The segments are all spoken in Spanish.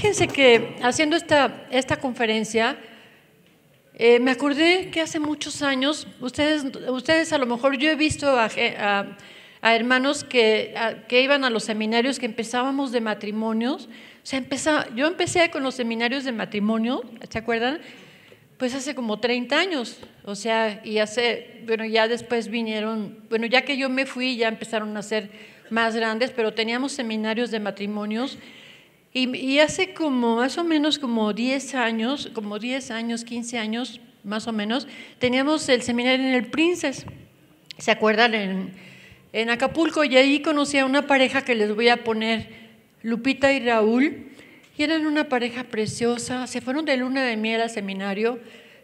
Fíjense que haciendo esta, esta conferencia, eh, me acordé que hace muchos años, ustedes, ustedes a lo mejor yo he visto a, a, hermanos que, que, iban a los seminarios que empezábamos de matrimonios. O sea, empezaba, yo empecé con los seminarios de matrimonio, ¿se acuerdan? Pues hace como 30 años. O sea, y hace, bueno, ya después vinieron, bueno, ya que yo me fui, ya empezaron a ser más grandes, pero teníamos seminarios de matrimonios. Y, hace como más o menos como 10 años, como 10 años, 15 años más o menos, teníamos el seminario en el Princes, ¿se acuerdan? En, en Acapulco, y ahí conocí a una pareja que les voy a poner, Lupita y Raúl, y eran una pareja preciosa, se fueron de luna de miel al seminario,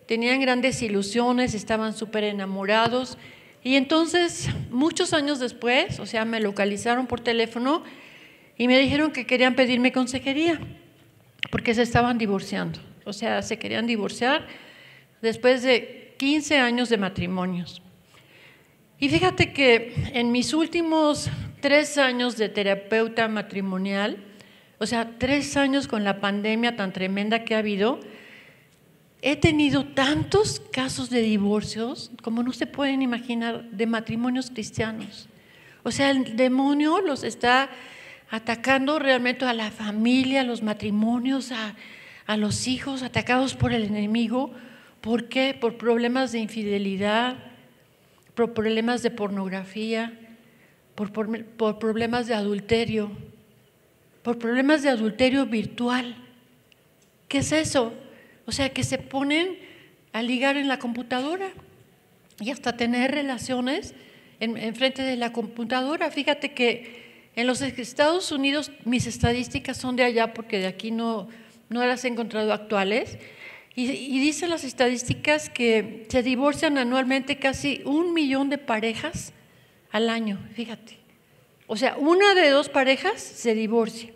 tenían grandes ilusiones, estaban súper enamorados, y entonces, muchos años después, o sea, me localizaron por teléfono y me dijeron que querían pedirme consejería porque se estaban divorciando. O sea, se querían divorciar después de 15 años de matrimonios. Y fíjate que en mis últimos tres años de terapeuta matrimonial, o sea, tres años con la pandemia tan tremenda que ha habido, he tenido tantos casos de divorcios como no se pueden imaginar de matrimonios cristianos. O sea, el demonio los está atacando realmente a la familia, a los matrimonios, a, los hijos, atacados por el enemigo. ¿Por qué? Por problemas de infidelidad, por problemas de pornografía, por, por problemas de adulterio, por problemas de adulterio virtual. ¿Qué es eso? O sea, que se ponen a ligar en la computadora y hasta tener relaciones en, frente de la computadora. Fíjate que en los Estados Unidos, mis estadísticas son de allá porque de aquí no, no las he encontrado actuales, y, dicen las estadísticas que se divorcian anualmente casi un millón de parejas al año, fíjate. O sea, una de dos parejas se divorcia.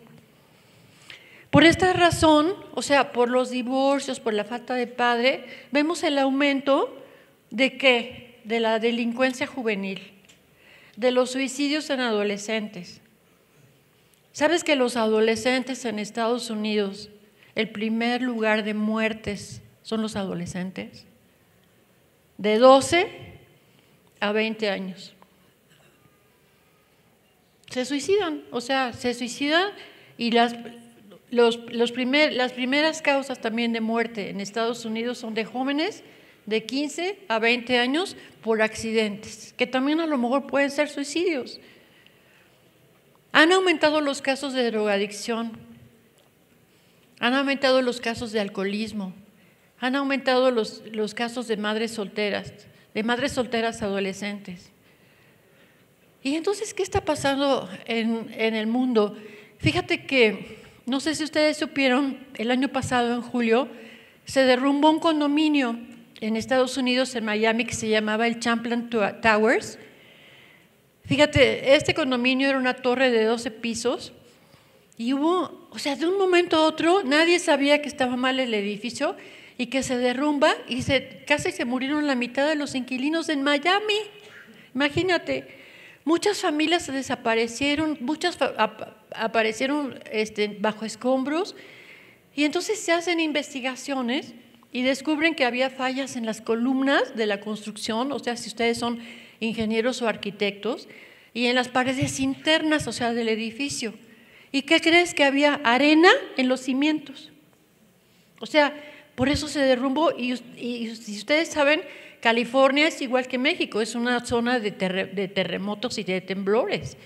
Por esta razón, o sea, por los divorcios, por la falta de padre, vemos el aumento de qué? De la delincuencia juvenil, de los suicidios en adolescentes, ¿Sabes que los adolescentes en Estados Unidos, el primer lugar de muertes son los adolescentes? De 12 a 20 años. Se suicidan, o sea, se suicidan y las, los, las primeras causas también de muerte en Estados Unidos son de jóvenes de 15 a 20 años por accidentes, que también a lo mejor pueden ser suicidios. Han aumentado los casos de drogadicción, han aumentado los casos de alcoholismo, han aumentado los, los casos de madres solteras, de madres solteras adolescentes. Y entonces, ¿qué está pasando en, en el mundo? Fíjate que, no sé si ustedes supieron, el año pasado, en julio, se derrumbó un condominio en Estados Unidos, en Miami, que se llamaba el Champlain Towers, Fíjate, este condominio era una torre de 12 pisos y hubo, o sea, de un momento a otro nadie sabía que estaba mal el edificio y que se derrumba y se, casi se murieron la mitad de los inquilinos en Miami. Imagínate, muchas familias se desaparecieron, muchas aparecieron este, bajo escombros y entonces se hacen investigaciones y descubren que había fallas en las columnas de la construcción, o sea, si ustedes son ingenieros o arquitectos, y en las paredes internas, o sea, del edificio. ¿Y qué crees? Que había arena en los cimientos. O sea, por eso se derrumbó. Y, si ustedes saben, California es igual que México, es una zona de, de terremotos y de temblores.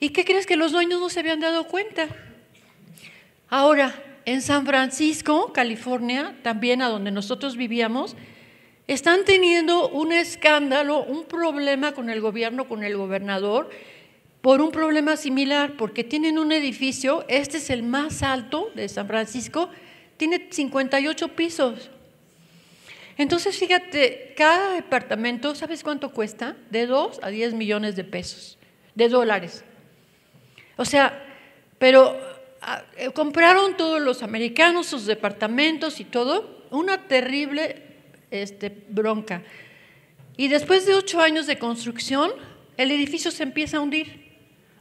¿Y qué crees que los dueños no se habían dado cuenta? Ahora, en San Francisco, California, también a donde nosotros vivíamos, están teniendo un escándalo, un problema con el gobierno, con el gobernador, por un problema similar, porque tienen un edificio, este es el más alto de San Francisco, tiene 58 pisos. Entonces, fíjate, cada departamento, ¿sabes cuánto cuesta? De 2 a 10 millones de pesos, de dólares. O sea, pero ah, eh, compraron todos los americanos sus departamentos y todo, una terrible este, bronca. Y después de ocho años de construcción, el edificio se empieza a hundir.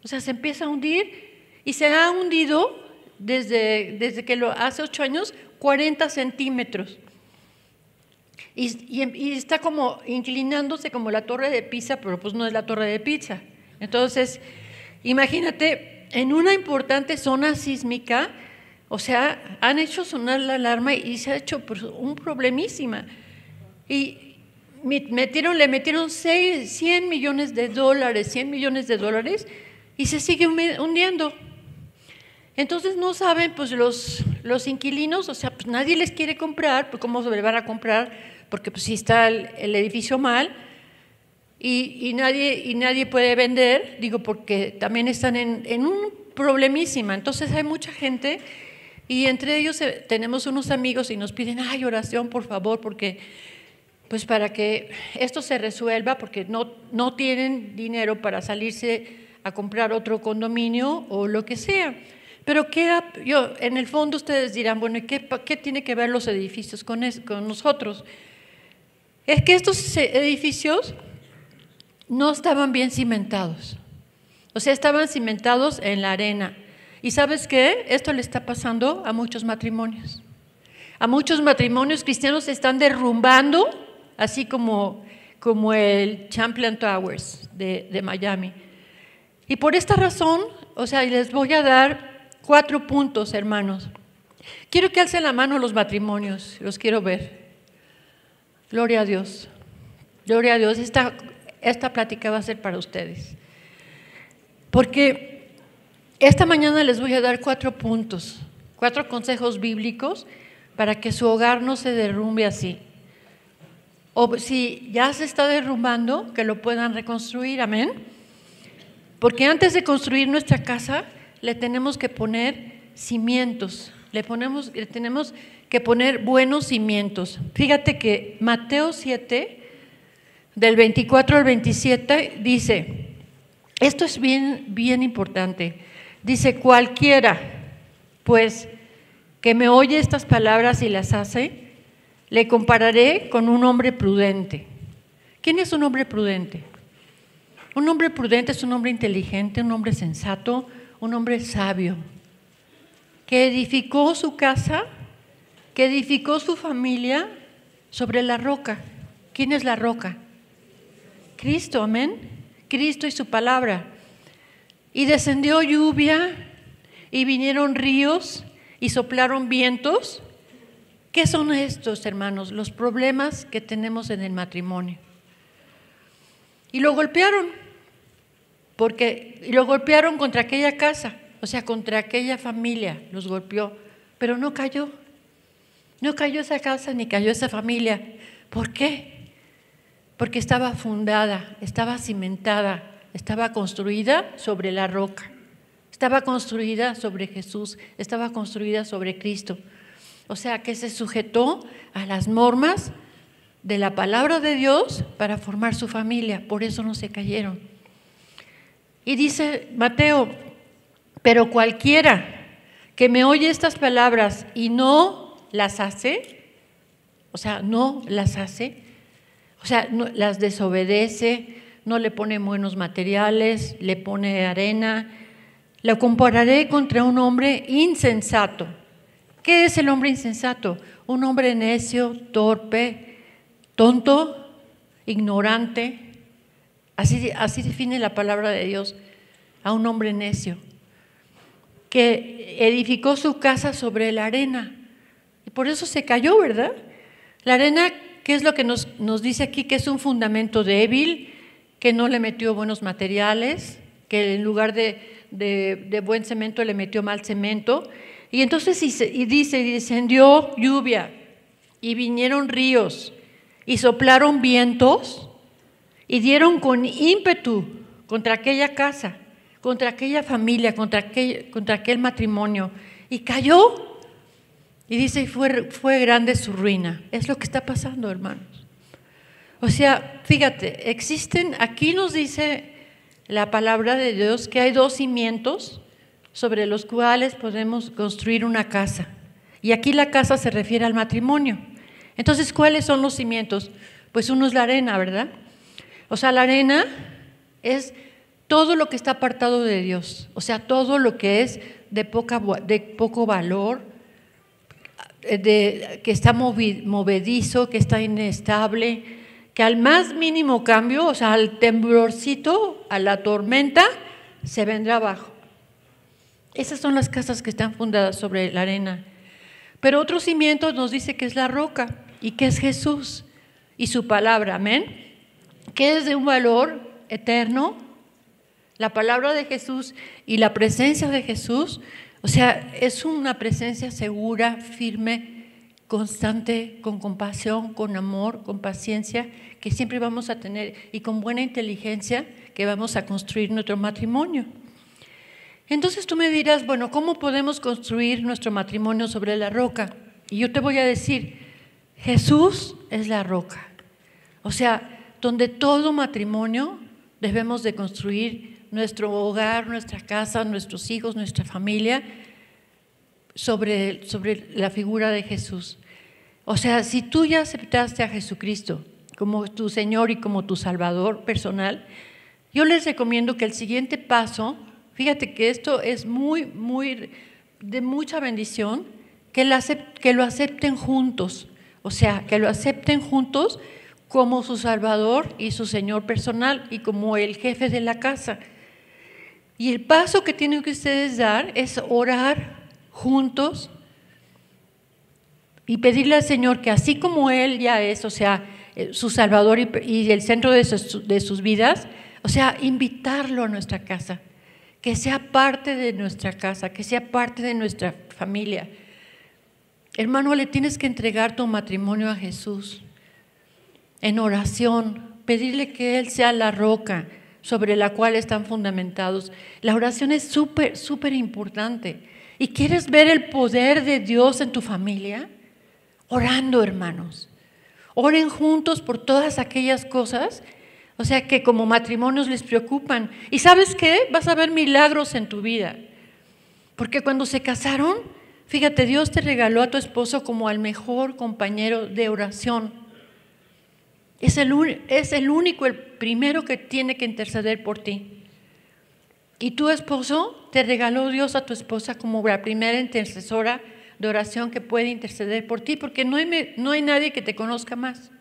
O sea, se empieza a hundir y se ha hundido desde, desde que lo hace ocho años, 40 centímetros. Y, y, está como inclinándose como la torre de Pisa, pero pues no es la torre de Pisa. Entonces, imagínate, en una importante zona sísmica, o sea, han hecho sonar la alarma y se ha hecho pues, un problemísima. Y metieron, le metieron 100 millones de dólares, 100 millones de dólares, y se sigue hundiendo. Entonces no saben, pues los, los inquilinos, o sea, pues nadie les quiere comprar, pues cómo se le van a comprar, porque pues si está el, edificio mal y, nadie, y nadie puede vender, digo, porque también están en, en un problemísima. Entonces hay mucha gente y entre ellos eh, tenemos unos amigos y nos piden, ay, oración, por favor, porque pues para que esto se resuelva, porque no, no tienen dinero para salirse a comprar otro condominio o lo que sea. Pero ¿qué, yo, en el fondo ustedes dirán, bueno, ¿qué, qué tiene que ver los edificios con, con nosotros? Es que estos edificios no estaban bien cimentados. O sea, estaban cimentados en la arena. ¿Y sabes qué? Esto le está pasando a muchos matrimonios. A muchos matrimonios cristianos se están derrumbando, así como, como el Champlain Towers de, de Miami. Y por esta razón, o sea, les voy a dar Cuatro puntos, hermanos. Quiero que alcen la mano los matrimonios, los quiero ver. Gloria a Dios. Gloria a Dios. Esta, esta plática va a ser para ustedes. Porque esta mañana les voy a dar cuatro puntos, cuatro consejos bíblicos para que su hogar no se derrumbe así. O si ya se está derrumbando, que lo puedan reconstruir, amén. Porque antes de construir nuestra casa, le tenemos que poner cimientos, le, ponemos, le tenemos que poner buenos cimientos. Fíjate que Mateo 7, del 24 al 27, dice, esto es bien, bien importante, dice, cualquiera, pues, que me oye estas palabras y las hace, le compararé con un hombre prudente. ¿Quién es un hombre prudente? Un hombre prudente es un hombre inteligente, un hombre sensato, un hombre sabio, que edificó su casa, que edificó su familia sobre la roca. ¿Quién es la roca? Cristo, amén. Cristo y su palabra. Y descendió lluvia y vinieron ríos y soplaron vientos. ¿Qué son estos, hermanos? Los problemas que tenemos en el matrimonio. Y lo golpearon porque lo golpearon contra aquella casa, o sea, contra aquella familia, los golpeó, pero no cayó. No cayó esa casa ni cayó esa familia. ¿Por qué? Porque estaba fundada, estaba cimentada, estaba construida sobre la roca, estaba construida sobre Jesús, estaba construida sobre Cristo. O sea, que se sujetó a las normas de la palabra de Dios para formar su familia, por eso no se cayeron. Y dice Mateo, pero cualquiera que me oye estas palabras y no las hace, o sea, no las hace, o sea, las desobedece, no le pone buenos materiales, le pone arena, lo compararé contra un hombre insensato. ¿Qué es el hombre insensato? Un hombre necio, torpe, tonto, ignorante, Así, así define la palabra de Dios a un hombre necio, que edificó su casa sobre la arena. Y por eso se cayó, ¿verdad? La arena, ¿qué es lo que nos, dice aquí? Que es un fundamento débil, que no le metió buenos materiales, que en lugar de, buen cemento le metió mal cemento. Y entonces y dice, y descendió lluvia, y vinieron ríos, y soplaron vientos, y dieron con ímpetu contra aquella casa, contra aquella familia, contra aquel, contra aquel matrimonio. Y cayó. Y dice, fue, fue grande su ruina. Es lo que está pasando, hermanos. O sea, fíjate, existen, aquí nos dice la palabra de Dios que hay dos cimientos sobre los cuales podemos construir una casa. Y aquí la casa se refiere al matrimonio. Entonces, ¿cuáles son los cimientos? Pues uno es la arena, ¿verdad? O sea, la arena es todo lo que está apartado de Dios, o sea, todo lo que es de, poca, de poco valor, de, que está movedizo, que está inestable, que al más mínimo cambio, o sea, al temblorcito, a la tormenta, se vendrá abajo. Esas son las casas que están fundadas sobre la arena. Pero otro cimiento nos dice que es la roca y que es Jesús y su palabra, amén. Que es de un valor eterno. La palabra de Jesús y la presencia de Jesús o sea, es una presencia segura, firme, constante, con compasión, con amor, con paciencia, que siempre vamos a tener y con buena inteligencia que vamos a construir nuestro matrimonio. Entonces tú me dirás, bueno, ¿cómo podemos construir nuestro matrimonio sobre la roca? Y yo te voy a decir, Jesús es la roca. O sea, donde todo matrimonio debemos de construir nuestro hogar, nuestra casa, nuestros hijos, nuestra familia, sobre, sobre la figura de Jesús. O sea, si tú ya aceptaste a Jesucristo como tu Señor y como tu Salvador personal, yo les recomiendo que el siguiente paso, fíjate que esto es muy, muy, de mucha bendición, que, lo acepten juntos. O sea, que lo acepten juntos como su Salvador y su Señor personal y como el jefe de la casa. Y el paso que tienen que ustedes dar es orar juntos y pedirle al Señor que así como Él ya es, o sea, eh, su Salvador y, el centro de sus, de sus vidas, o sea, invitarlo a nuestra casa, que sea parte de nuestra casa, que sea parte de nuestra familia. Hermano, le tienes que entregar tu matrimonio a Jesús en oración, pedirle que Él sea la roca, sobre la cual están fundamentados. La oración es súper, súper importante. ¿Y quieres ver el poder de Dios en tu familia? Orando, hermanos. Oren juntos por todas aquellas cosas, o sea, que como matrimonios les preocupan. ¿Y sabes qué? Vas a ver milagros en tu vida. Porque cuando se casaron, fíjate, Dios te regaló a tu esposo como al mejor compañero de oración. Es el, es el único, el primero que tiene que interceder por ti. Y tu esposo te regaló Dios a tu esposa como la primera intercesora de oración que puede interceder por ti, porque no hay, no hay nadie que te conozca más.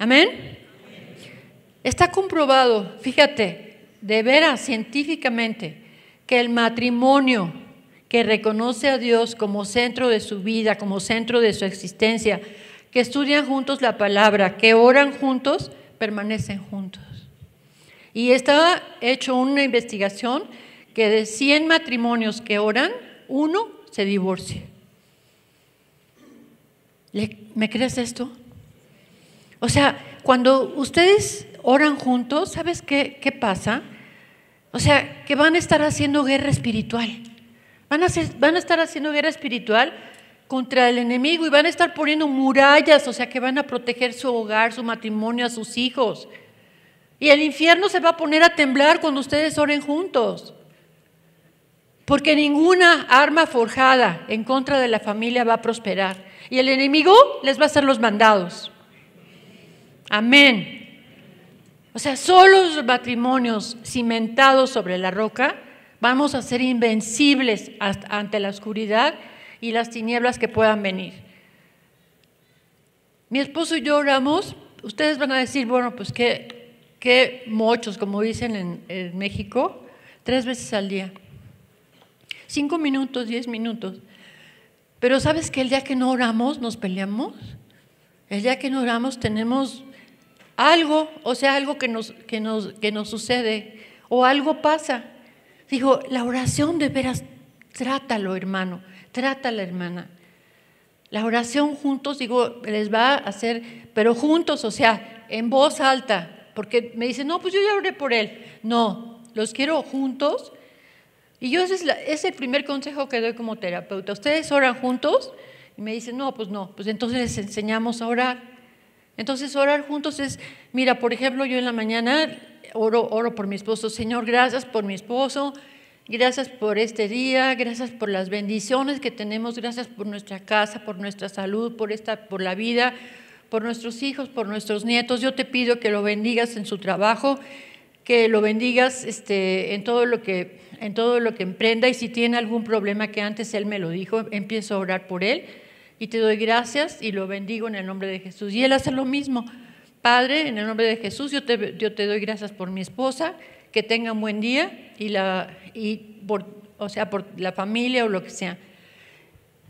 Amén. Está comprobado, fíjate, de veras científicamente, que el matrimonio que reconoce a Dios como centro de su vida, como centro de su existencia, que estudian juntos la palabra, que oran juntos, permanecen juntos. Y estaba hecho una investigación que de 100 matrimonios que oran, uno se divorcia. ¿Me crees esto? O sea, cuando ustedes oran juntos, ¿sabes qué, qué pasa? O sea, que van a estar haciendo guerra espiritual. Van a, van a estar haciendo guerra espiritual contra el enemigo y van a estar poniendo murallas, o sea que van a proteger su hogar, su matrimonio, a sus hijos. Y el infierno se va a poner a temblar cuando ustedes oren juntos. Porque ninguna arma forjada en contra de la familia va a prosperar. Y el enemigo les va a hacer los mandados. Amén. O sea, solo los matrimonios cimentados sobre la roca vamos a ser invencibles ante la oscuridad y las tinieblas que puedan venir. Mi esposo y yo oramos, ustedes van a decir, bueno, pues qué, qué mochos, como dicen en, en México, tres veces al día. Cinco minutos, diez minutos. Pero sabes que el día que no oramos nos peleamos. El día que no oramos tenemos algo, o sea, algo que nos, que nos, que nos sucede o algo pasa. Dijo, la oración de veras, trátalo, hermano. Trata la hermana. La oración juntos, digo, les va a hacer, pero juntos, o sea, en voz alta, porque me dicen, no, pues yo ya oré por él. No, los quiero juntos. Y yo ese es, es el primer consejo que doy como terapeuta. Ustedes oran juntos y me dicen, no, pues no, pues entonces les enseñamos a orar. Entonces orar juntos es, mira, por ejemplo, yo en la mañana oro, oro por mi esposo, Señor, gracias por mi esposo, Gracias por este día, gracias por las bendiciones que tenemos, gracias por nuestra casa, por nuestra salud, por, esta, por la vida, por nuestros hijos, por nuestros nietos. Yo te pido que lo bendigas en su trabajo, que lo bendigas este, en, todo lo que, en todo lo que emprenda y si tiene algún problema que antes él me lo dijo, empiezo a orar por él y te doy gracias y lo bendigo en el nombre de Jesús. Y él hace lo mismo. Padre, en el nombre de Jesús, yo te, doy gracias por mi esposa, que tenga un buen día y, la, y por, o sea, por la familia o lo que sea.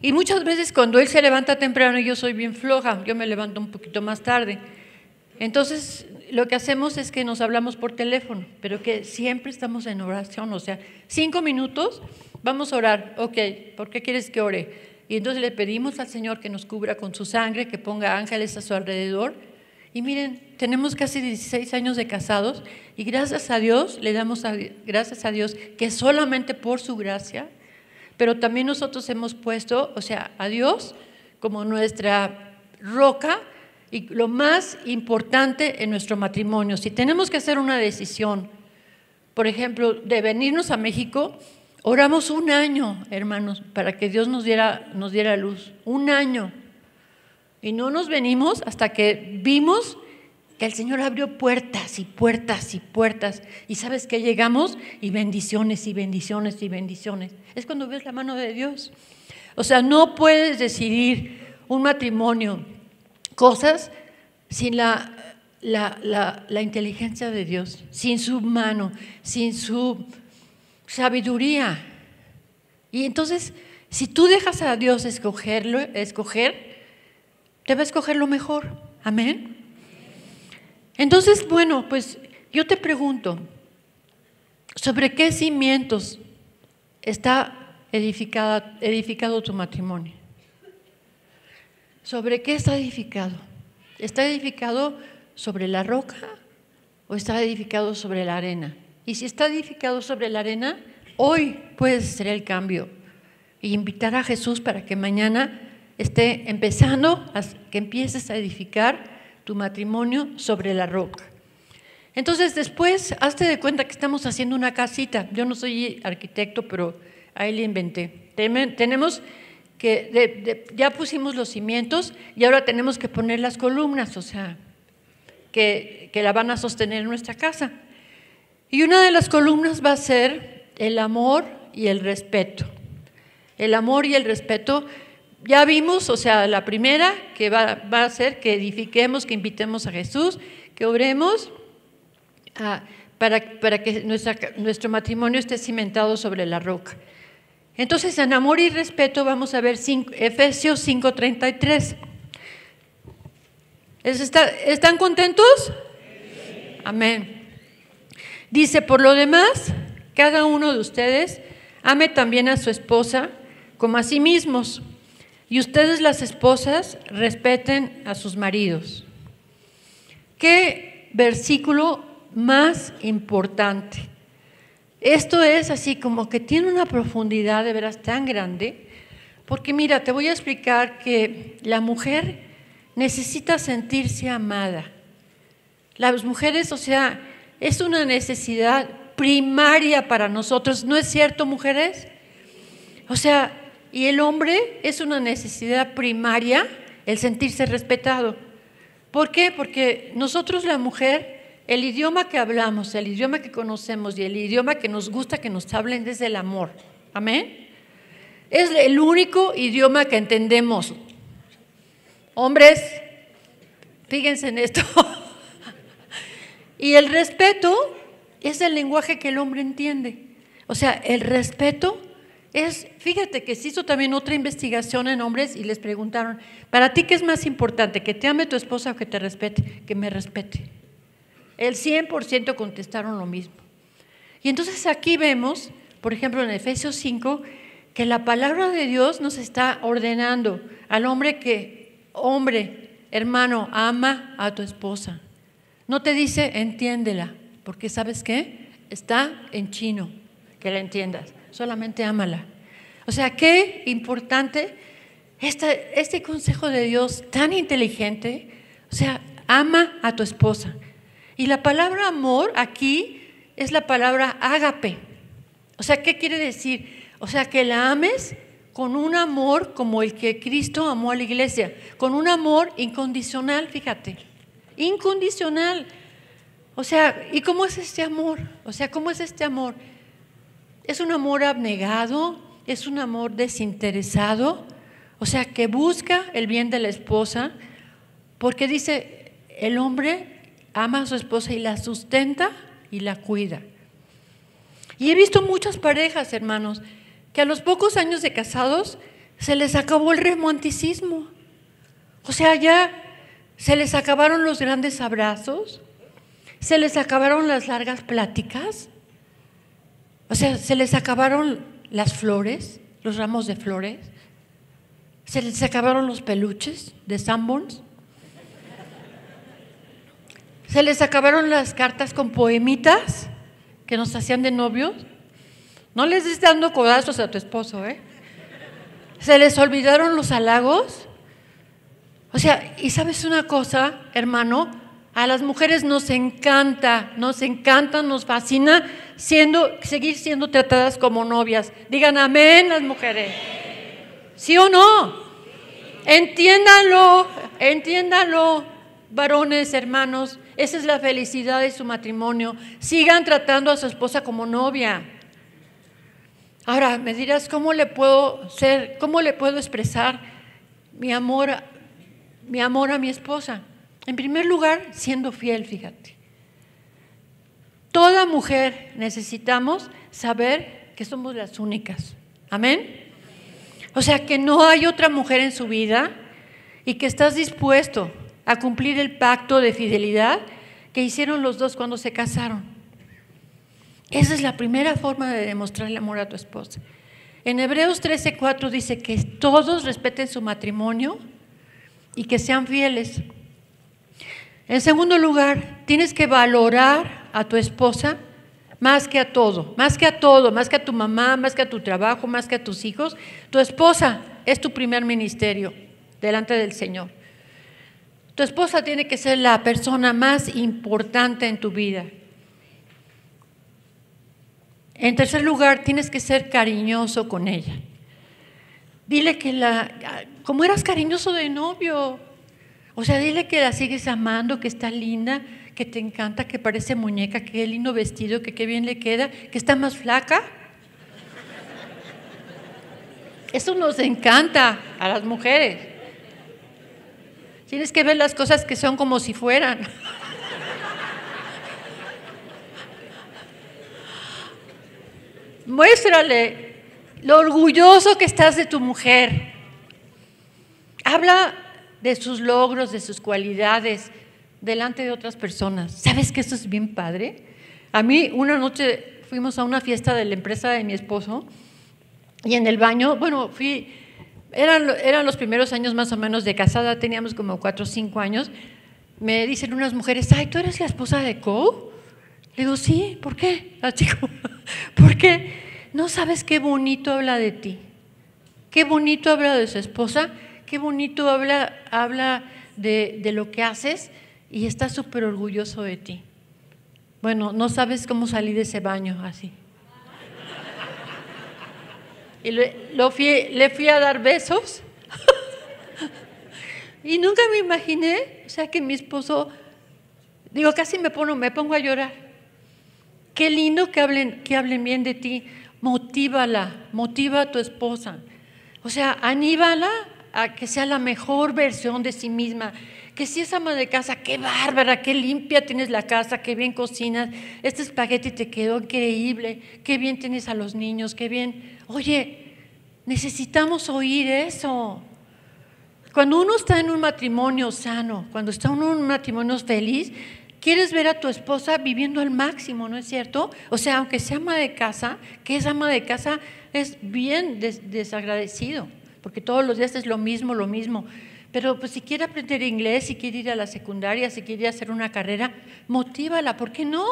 Y muchas veces cuando él se levanta temprano, yo soy bien floja, yo me levanto un poquito más tarde. Entonces, lo que hacemos es que nos hablamos por teléfono, pero que siempre estamos en oración, o sea, cinco minutos, vamos a orar, ok, ¿por qué quieres que ore? Y entonces le pedimos al Señor que nos cubra con su sangre, que ponga ángeles a su alrededor. Y miren, tenemos casi 16 años de casados y gracias a Dios, le damos gracias a Dios que solamente por su gracia pero también nosotros hemos puesto, o sea, a Dios como nuestra roca y lo más importante en nuestro matrimonio. Si tenemos que hacer una decisión, por ejemplo, de venirnos a México, oramos un año, hermanos, para que Dios nos diera, nos diera luz. Un año. Y no nos venimos hasta que vimos que el Señor abrió puertas y puertas y puertas. Y sabes que llegamos y bendiciones y bendiciones y bendiciones. Es cuando ves la mano de Dios. O sea, no puedes decidir un matrimonio, cosas sin la, la, la, inteligencia de Dios, sin su mano, sin su sabiduría. Y entonces, si tú dejas a Dios escogerlo, escoger, te va a escoger lo mejor. Amén. Entonces, bueno, pues yo te pregunto, ¿sobre qué cimientos está edificado tu matrimonio? ¿Sobre qué está edificado? ¿Está edificado sobre la roca o está edificado sobre la arena? Y si está edificado sobre la arena, hoy puedes hacer el cambio e invitar a Jesús para que mañana esté empezando, que empieces a edificar tu matrimonio sobre la roca. Entonces después, hazte de cuenta que estamos haciendo una casita. Yo no soy arquitecto, pero ahí le inventé. Tenemos que, ya pusimos los cimientos y ahora tenemos que poner las columnas, o sea, que, que la van a sostener en nuestra casa. Y una de las columnas va a ser el amor y el respeto. El amor y el respeto ya vimos, o sea, la primera que va, a ser que edifiquemos, que invitemos a Jesús, que obremos ah, para, para, que nuestro matrimonio esté cimentado sobre la roca. Entonces, en amor y respeto vamos a ver Efesios 5:33. ¿Están contentos? Amén. Dice, por lo demás, cada uno de ustedes ame también a su esposa como a sí mismos y ustedes las esposas respeten a sus maridos. ¿Qué versículo más importante? Esto es así como que tiene una profundidad de veras tan grande, porque mira, te voy a explicar que la mujer necesita sentirse amada. Las mujeres, o sea, es una necesidad primaria para nosotros, ¿no es cierto, mujeres? O sea, y el hombre es una necesidad primaria el sentirse respetado. ¿Por qué? Porque nosotros la mujer, el idioma que hablamos, el idioma que conocemos y el idioma que nos gusta que nos hablen es el amor. Amén. Es el único idioma que entendemos. Hombres, fíjense en esto. y el respeto es el lenguaje que el hombre entiende. O sea, el respeto es, fíjate que se hizo también otra investigación en hombres y les preguntaron, ¿para ti qué es más importante? ¿Que te ame tu esposa o que te respete? Que me respete. El 100% contestaron lo mismo. Y entonces aquí vemos, por ejemplo, en Efesios 5, que la palabra de Dios nos está ordenando al hombre que, hombre, hermano, ama a tu esposa. No te dice, entiéndela, porque sabes qué? Está en chino, que la entiendas solamente ámala. O sea, qué importante este, este consejo de Dios tan inteligente. O sea, ama a tu esposa. Y la palabra amor aquí es la palabra ágape. O sea, ¿qué quiere decir? O sea, que la ames con un amor como el que Cristo amó a la iglesia, con un amor incondicional, fíjate, incondicional. O sea, ¿y cómo es este amor? O sea, ¿cómo es este amor? ¿Es un amor abnegado? ¿Es un amor desinteresado? O sea, que busca el bien de la esposa, porque dice, el hombre ama a su esposa y la sustenta y la cuida. Y he visto muchas parejas, hermanos, que a los pocos años de casados se les acabó el romanticismo. O sea, ya se les acabaron los grandes abrazos, se les acabaron las largas pláticas, o sea, se les acabaron las flores, los ramos de flores, se les acabaron los peluches de Sanborns, se les acabaron las cartas con poemitas que nos hacían de novios. No les estés dando codazos a tu esposo, ¿eh? Se les olvidaron los halagos. O sea, y sabes una cosa, hermano, a las mujeres nos encanta, nos encanta, nos fascina siendo, seguir siendo tratadas como novias. Digan amén las mujeres. ¿Sí o no? Entiéndanlo, entiéndanlo, varones, hermanos. Esa es la felicidad de su matrimonio. Sigan tratando a su esposa como novia. Ahora, me dirás, ¿cómo le puedo ser, cómo le puedo expresar mi amor, mi amor a mi esposa? En primer lugar, siendo fiel, fíjate. Toda mujer necesitamos saber que somos las únicas. Amén. O sea, que no hay otra mujer en su vida y que estás dispuesto a cumplir el pacto de fidelidad que hicieron los dos cuando se casaron. Esa es la primera forma de demostrar el amor a tu esposa. En Hebreos 13:4 dice que todos respeten su matrimonio y que sean fieles. En segundo lugar, tienes que valorar a tu esposa más que a todo, más que a todo, más que a tu mamá, más que a tu trabajo, más que a tus hijos. Tu esposa es tu primer ministerio delante del Señor. Tu esposa tiene que ser la persona más importante en tu vida. En tercer lugar, tienes que ser cariñoso con ella. Dile que la, como eras cariñoso de novio, o sea, dile que la sigues amando, que está linda, que te encanta, que parece muñeca, que qué lindo vestido, que qué bien le queda, que está más flaca. Eso nos encanta a las mujeres. Tienes que ver las cosas que son como si fueran. Muéstrale lo orgulloso que estás de tu mujer. Habla de sus logros, de sus cualidades, delante de otras personas. ¿Sabes que eso es bien padre? A mí una noche fuimos a una fiesta de la empresa de mi esposo y en el baño, bueno, fui, eran, eran los primeros años más o menos de casada, teníamos como cuatro o cinco años. Me dicen unas mujeres, ay, ¿tú eres la esposa de Cole? Le digo, sí, ¿por qué? La chico, ¿por qué? No sabes qué bonito habla de ti, qué bonito habla de su esposa qué bonito habla, habla de, de lo que haces y está súper orgulloso de ti. Bueno, no sabes cómo salí de ese baño así. Y le, fui, le fui a dar besos. y nunca me imaginé, o sea, que mi esposo, digo, casi me pongo, me pongo a llorar. Qué lindo que hablen, que hablen bien de ti. Motívala, motiva a tu esposa. O sea, aníbala a que sea la mejor versión de sí misma. Que si es ama de casa, qué bárbara, qué limpia tienes la casa, qué bien cocinas, este espagueti te quedó increíble, qué bien tienes a los niños, qué bien. Oye, necesitamos oír eso. Cuando uno está en un matrimonio sano, cuando está en un matrimonio feliz, quieres ver a tu esposa viviendo al máximo, ¿no es cierto? O sea, aunque sea ama de casa, que es ama de casa, es bien desagradecido porque todos los días es lo mismo, lo mismo. Pero pues si quiere aprender inglés, si quiere ir a la secundaria, si quiere hacer una carrera, motívala, ¿por qué no?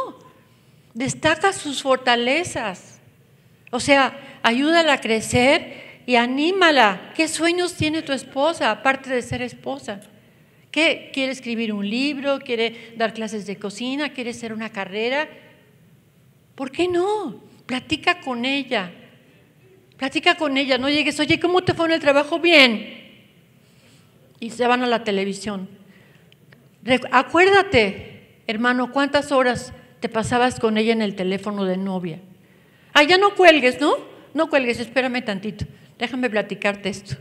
Destaca sus fortalezas. O sea, ayúdala a crecer y anímala. ¿Qué sueños tiene tu esposa, aparte de ser esposa? ¿Qué? ¿Quiere escribir un libro? ¿Quiere dar clases de cocina? ¿Quiere hacer una carrera? ¿Por qué no? Platica con ella. Platica con ella, no llegues, oye, ¿cómo te fue en el trabajo? Bien. Y se van a la televisión. Acuérdate Hermano, ¿cuántas horas te pasabas con ella en el teléfono de novia? Ah, ya no cuelgues, ¿no? No cuelgues, espérame tantito. Déjame platicarte esto.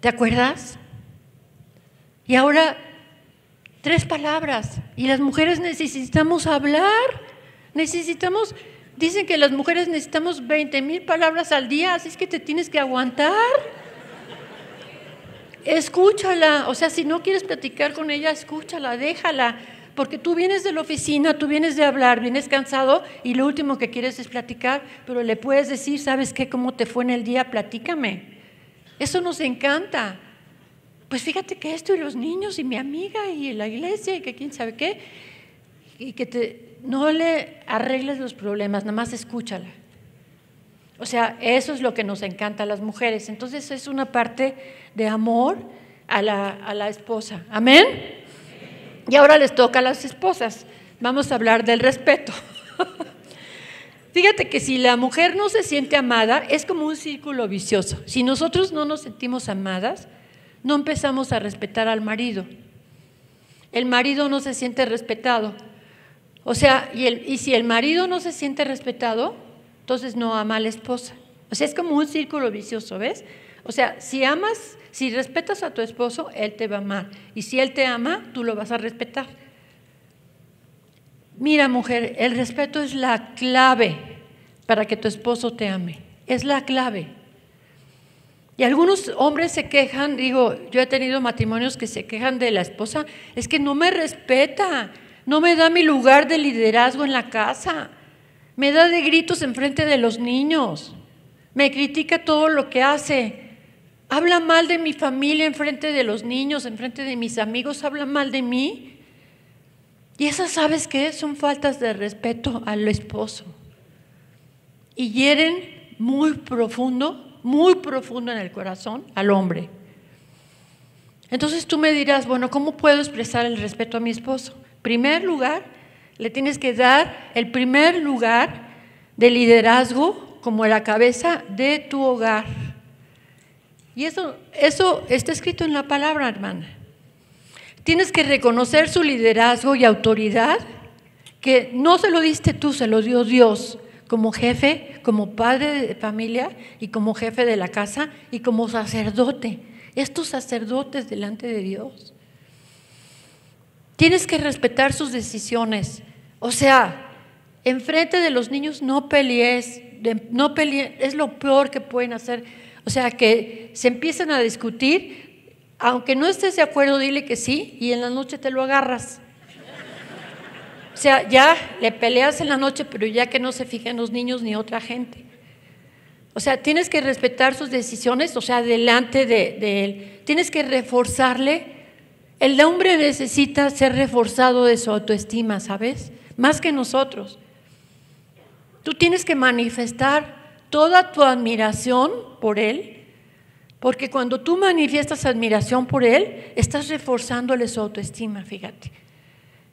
¿Te acuerdas? Y ahora, tres palabras. Y las mujeres necesitamos hablar. Necesitamos, dicen que las mujeres necesitamos 20 mil palabras al día, así es que te tienes que aguantar. Escúchala, o sea, si no quieres platicar con ella, escúchala, déjala, porque tú vienes de la oficina, tú vienes de hablar, vienes cansado y lo último que quieres es platicar, pero le puedes decir, ¿sabes qué? ¿Cómo te fue en el día? Platícame. Eso nos encanta. Pues fíjate que esto y los niños y mi amiga y la iglesia y que quién sabe qué, y que te, no le arregles los problemas, nada más escúchala. O sea, eso es lo que nos encanta a las mujeres. Entonces es una parte de amor a la, a la esposa. Amén. Y ahora les toca a las esposas. Vamos a hablar del respeto. Fíjate que si la mujer no se siente amada, es como un círculo vicioso. Si nosotros no nos sentimos amadas, no empezamos a respetar al marido. El marido no se siente respetado. O sea, y, el, y si el marido no se siente respetado, entonces no ama a la esposa. O sea, es como un círculo vicioso, ¿ves? O sea, si amas, si respetas a tu esposo, él te va a amar. Y si él te ama, tú lo vas a respetar. Mira, mujer, el respeto es la clave para que tu esposo te ame. Es la clave. Y algunos hombres se quejan, digo, yo he tenido matrimonios que se quejan de la esposa, es que no me respeta, no me da mi lugar de liderazgo en la casa, me da de gritos enfrente de los niños, me critica todo lo que hace, habla mal de mi familia enfrente de los niños, enfrente de mis amigos, habla mal de mí. Y esas, ¿sabes qué? Son faltas de respeto al esposo. Y hieren muy profundo, muy profundo en el corazón al hombre. Entonces tú me dirás, bueno, ¿cómo puedo expresar el respeto a mi esposo? Primer lugar, le tienes que dar el primer lugar de liderazgo como la cabeza de tu hogar. Y eso, eso está escrito en la palabra, hermana. Tienes que reconocer su liderazgo y autoridad, que no se lo diste tú, se lo dio Dios como jefe, como padre de familia y como jefe de la casa y como sacerdote. Estos sacerdotes delante de Dios. Tienes que respetar sus decisiones. O sea, enfrente de los niños no pelees, no pelees, es lo peor que pueden hacer. O sea, que se empiezan a discutir aunque no estés de acuerdo, dile que sí y en la noche te lo agarras. Sea, ya le peleas en la noche, pero ya que no se fijen los niños ni otra gente. O sea, tienes que respetar sus decisiones, o sea, delante de, de él. Tienes que reforzarle. El hombre necesita ser reforzado de su autoestima, ¿sabes? Más que nosotros. Tú tienes que manifestar toda tu admiración por él porque cuando tú manifiestas admiración por él, estás reforzándole su autoestima, fíjate.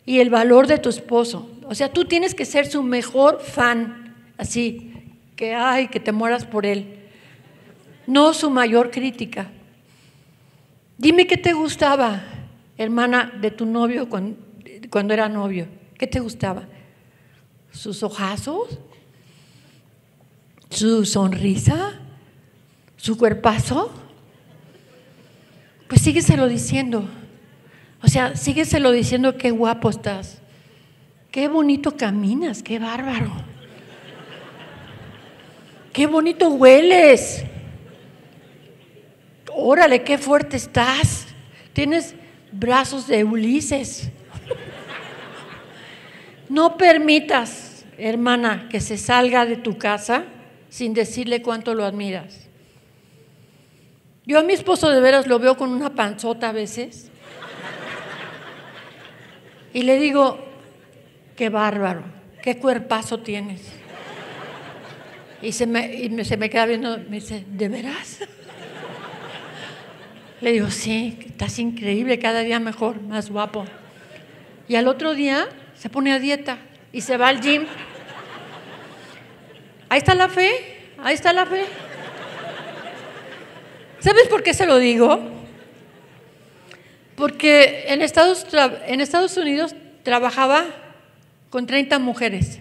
Y el valor de tu esposo. O sea, tú tienes que ser su mejor fan, así, que ay, que te mueras por él. No su mayor crítica. Dime qué te gustaba, hermana, de tu novio cuando, cuando era novio. ¿Qué te gustaba? ¿Sus ojazos? ¿Su sonrisa? su cuerpazo, pues sígueselo diciendo. O sea, sígueselo diciendo qué guapo estás, qué bonito caminas, qué bárbaro, qué bonito hueles. Órale, qué fuerte estás. Tienes brazos de Ulises. No permitas, hermana, que se salga de tu casa sin decirle cuánto lo admiras. Yo a mi esposo de veras lo veo con una panzota a veces. Y le digo, qué bárbaro, qué cuerpazo tienes. Y se me, se me queda viendo, me dice, ¿de veras? Le digo, sí, estás increíble, cada día mejor, más guapo. Y al otro día se pone a dieta y se va al gym. Ahí está la fe, ahí está la fe. ¿Sabes por qué se lo digo? Porque en Estados, en Estados Unidos trabajaba con 30 mujeres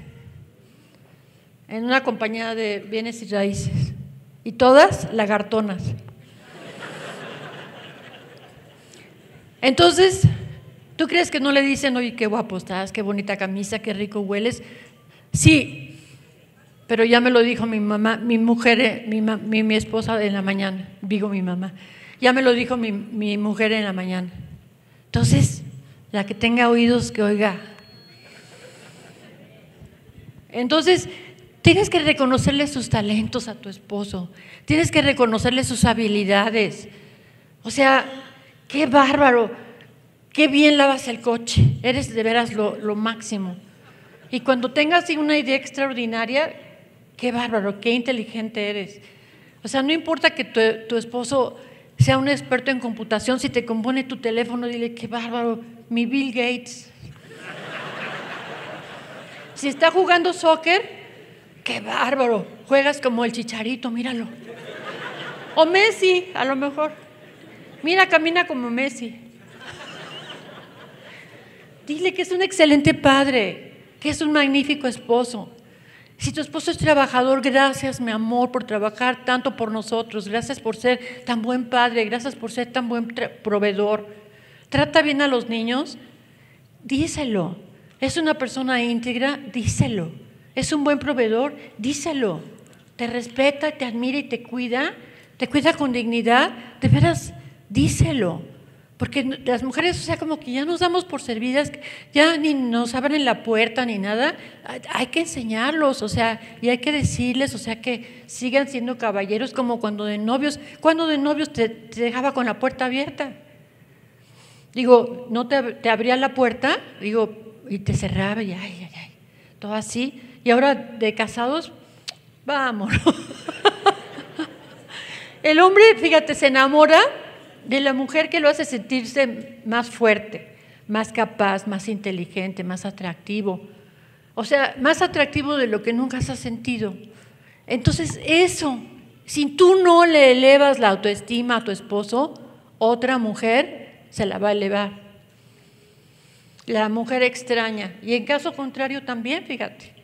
en una compañía de bienes y raíces, y todas lagartonas. Entonces, ¿tú crees que no le dicen, oye, qué guapo estás, qué bonita camisa, qué rico hueles? Sí, pero ya me lo dijo mi mamá, mi mujer, mi, mi, esposa en la mañana, digo mi mamá, ya me lo dijo mi, mi mujer en la mañana. Entonces, la que tenga oídos, que oiga. Entonces, tienes que reconocerle sus talentos a tu esposo, tienes que reconocerle sus habilidades. O sea, qué bárbaro, qué bien lavas el coche, eres de veras lo, máximo. Y cuando tengas una idea extraordinaria, qué bárbaro, qué inteligente eres. O sea, no importa que tu, esposo sea un experto en computación, si te compone tu teléfono, dile, qué bárbaro, mi Bill Gates. Si está jugando soccer, qué bárbaro, juegas como el chicharito, míralo. O Messi, a lo mejor. Mira, camina como Messi. Dile que es un excelente padre, que es un magnífico esposo. Si tu esposo es trabajador, gracias, mi amor, por trabajar tanto por nosotros. Gracias por ser tan buen padre, gracias por ser tan buen proveedor. Trata bien a los niños, díselo. Es una persona íntegra, díselo. Es un buen proveedor, díselo. Te respeta, te admira y te cuida, te cuida con dignidad. De veras, díselo. Porque las mujeres, o sea, como que ya nos damos por servidas, ya ni nos abren la puerta ni nada. Hay que enseñarlos, o sea, y hay que decirles, o sea, que sigan siendo caballeros como cuando de novios, cuando de novios te, dejaba con la puerta abierta. Digo, no te, abría la puerta, digo, y te cerraba y ay, ay, ay, todo así. Y ahora de casados, vamos. El hombre, fíjate, se enamora de la mujer que lo hace sentirse más fuerte, más capaz, más inteligente, más atractivo. O sea, más atractivo de lo que nunca has sentido. Entonces, eso, si tú no le elevas la autoestima a tu esposo, otra mujer se la va a elevar. La mujer extraña. Y en caso contrario también, fíjate.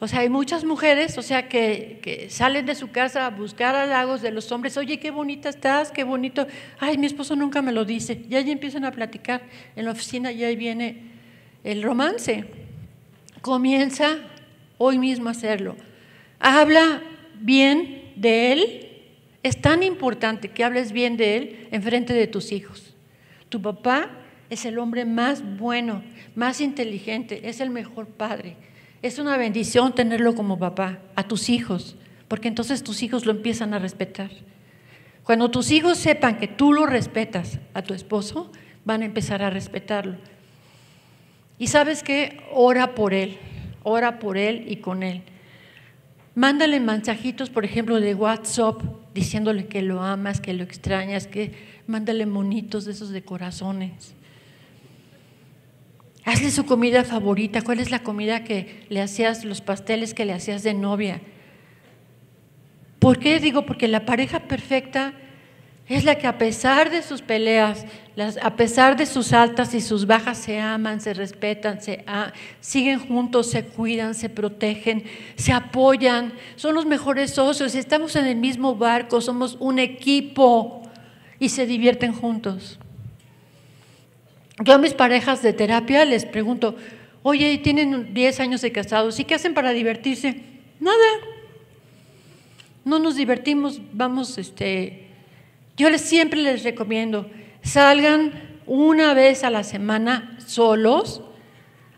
O sea, hay muchas mujeres, o sea, que, salen de su casa a buscar halagos de los hombres. Oye, qué bonita estás, qué bonito. Ay, mi esposo nunca me lo dice. Y ahí empiezan a platicar en la oficina y ahí viene el romance. Comienza hoy mismo a hacerlo. Habla bien de él. Es tan importante que hables bien de él en frente de tus hijos. Tu papá es el hombre más bueno, más inteligente, es el mejor padre. Es una bendición tenerlo como papá a tus hijos, porque entonces tus hijos lo empiezan a respetar. Cuando tus hijos sepan que tú lo respetas a tu esposo, van a empezar a respetarlo. Y sabes qué, ora por él, ora por él y con él. Mándale mensajitos, por ejemplo, de WhatsApp, diciéndole que lo amas, que lo extrañas, que mándale monitos de esos de corazones. Hazle su comida favorita. ¿Cuál es la comida que le hacías, los pasteles que le hacías de novia? ¿Por qué digo? Porque la pareja perfecta es la que a pesar de sus peleas, a pesar de sus altas y sus bajas, se aman, se respetan, se siguen juntos, se cuidan, se protegen, se apoyan, son los mejores socios, estamos en el mismo barco, somos un equipo y se divierten juntos. Yo a mis parejas de terapia les pregunto, oye, tienen 10 años de casados, ¿y qué hacen para divertirse? Nada. No nos divertimos, vamos, este, yo les, siempre les recomiendo, salgan una vez a la semana solos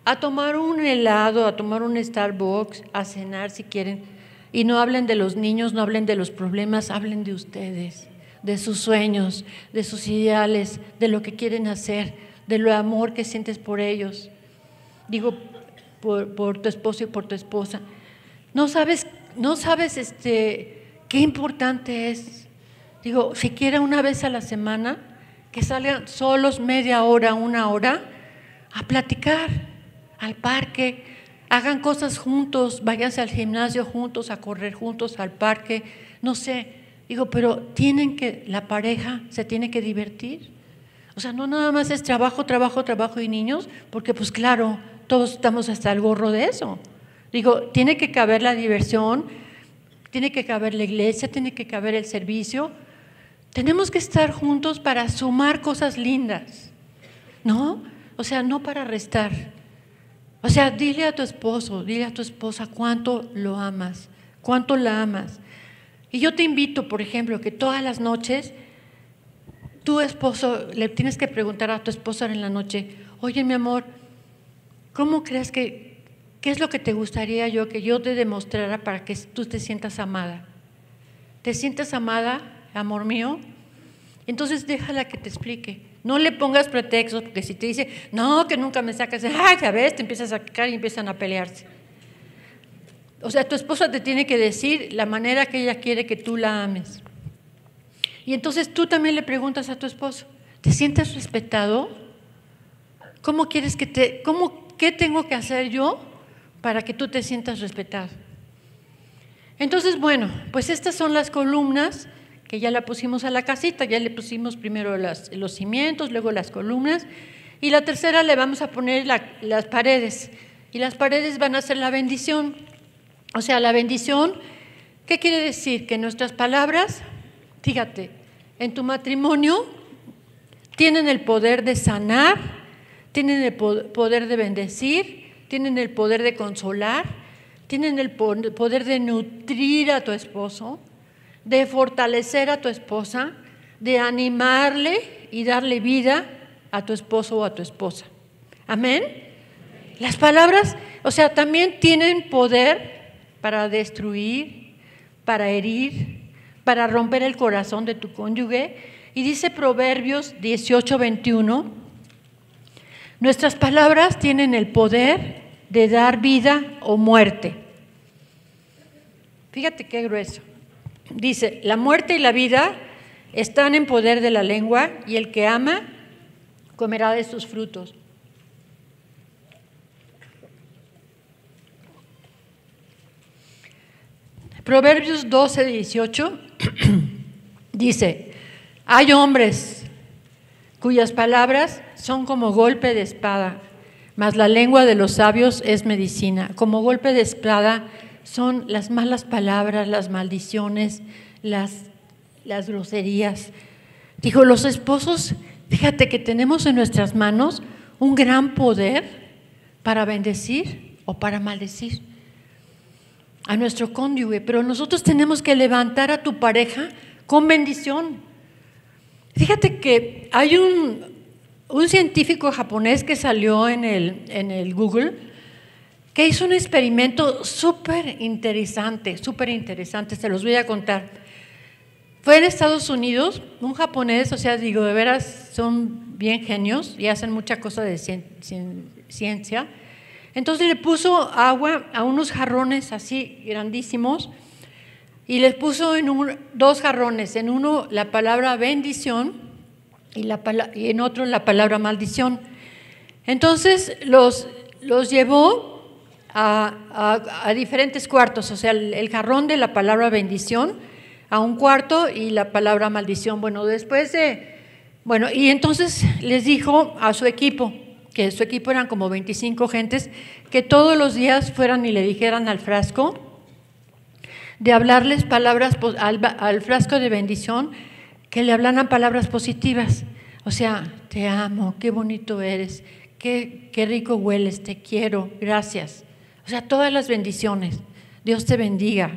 a tomar un helado, a tomar un Starbucks, a cenar si quieren, y no hablen de los niños, no hablen de los problemas, hablen de ustedes de sus sueños, de sus ideales, de lo que quieren hacer, de lo amor que sientes por ellos. Digo, por, tu esposo y por tu esposa. No sabes, no sabes este, qué importante es. Digo, siquiera una vez a la semana, que salgan solos media hora, una hora, a platicar al parque, hagan cosas juntos, váyanse al gimnasio juntos, a correr juntos al parque, no sé, Digo, pero tienen que, la pareja se tiene que divertir. O sea, no nada más es trabajo, trabajo, trabajo y niños, porque pues claro, todos estamos hasta el gorro de eso. Digo, tiene que caber la diversión, tiene que caber la iglesia, tiene que caber el servicio. Tenemos que estar juntos para sumar cosas lindas, ¿no? O sea, no para restar. O sea, dile a tu esposo, dile a tu esposa cuánto lo amas, cuánto la amas. Y yo te invito, por ejemplo, que todas las noches tu esposo, le tienes que preguntar a tu esposa en la noche, oye mi amor, ¿cómo crees que, qué es lo que te gustaría yo que yo te demostrara para que tú te sientas amada? ¿Te sientes amada, amor mío? Entonces déjala que te explique. No le pongas pretextos, porque si te dice, no, que nunca me sacas, ay, ya ves, te empiezas a sacar y empiezan a pelearse. O sea, tu esposa te tiene que decir la manera que ella quiere que tú la ames. Y entonces tú también le preguntas a tu esposo, ¿te sientes respetado? ¿Cómo quieres que te, cómo, qué tengo que hacer yo para que tú te sientas respetado? Entonces, bueno, pues estas son las columnas que ya la pusimos a la casita, ya le pusimos primero los cimientos, luego las columnas, y la tercera le vamos a poner las paredes, y las paredes van a ser la bendición. O sea, la bendición, ¿qué quiere decir? Que nuestras palabras, fíjate, en tu matrimonio tienen el poder de sanar, tienen el poder de bendecir, tienen el poder de consolar, tienen el poder de nutrir a tu esposo, de fortalecer a tu esposa, de animarle y darle vida a tu esposo o a tu esposa. Amén. Las palabras, o sea, también tienen poder para destruir, para herir, para romper el corazón de tu cónyuge. Y dice Proverbios 18, 21, nuestras palabras tienen el poder de dar vida o muerte. Fíjate qué grueso. Dice, la muerte y la vida están en poder de la lengua y el que ama comerá de sus frutos. Proverbios 12, 18 dice, hay hombres cuyas palabras son como golpe de espada, mas la lengua de los sabios es medicina. Como golpe de espada son las malas palabras, las maldiciones, las, las groserías. Dijo, los esposos, fíjate que tenemos en nuestras manos un gran poder para bendecir o para maldecir a nuestro cónyuge, pero nosotros tenemos que levantar a tu pareja con bendición. Fíjate que hay un, un científico japonés que salió en el, en el Google, que hizo un experimento súper interesante, súper interesante, se los voy a contar. Fue en Estados Unidos, un japonés, o sea, digo, de veras son bien genios y hacen mucha cosa de ciencia. Entonces le puso agua a unos jarrones así grandísimos y les puso en dos jarrones, en uno la palabra bendición y, en otro la palabra maldición. Entonces los, los llevó a, diferentes cuartos, o sea, el, jarrón de la palabra bendición a un cuarto y la palabra maldición. Bueno, después de, bueno, y entonces les dijo a su equipo, que su equipo eran como 25 gentes, que todos los días fueran y le dijeran al frasco, de hablarles palabras, al, frasco de bendición, que le hablaran palabras positivas. O sea, te amo, qué bonito eres, qué, qué rico hueles, te quiero, gracias. O sea, todas las bendiciones. Dios te bendiga.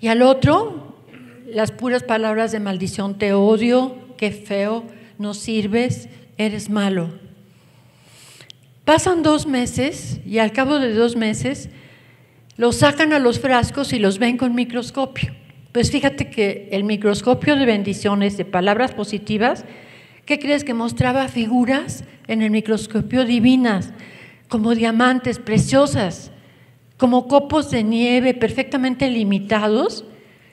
Y al otro, las puras palabras de maldición. Te odio, qué feo, no sirves, eres malo. Pasan dos meses y al cabo de dos meses los sacan a los frascos y los ven con microscopio. Pues fíjate que el microscopio de bendiciones, de palabras positivas, ¿qué crees que mostraba figuras en el microscopio divinas? como diamantes preciosas, como copos de nieve perfectamente limitados,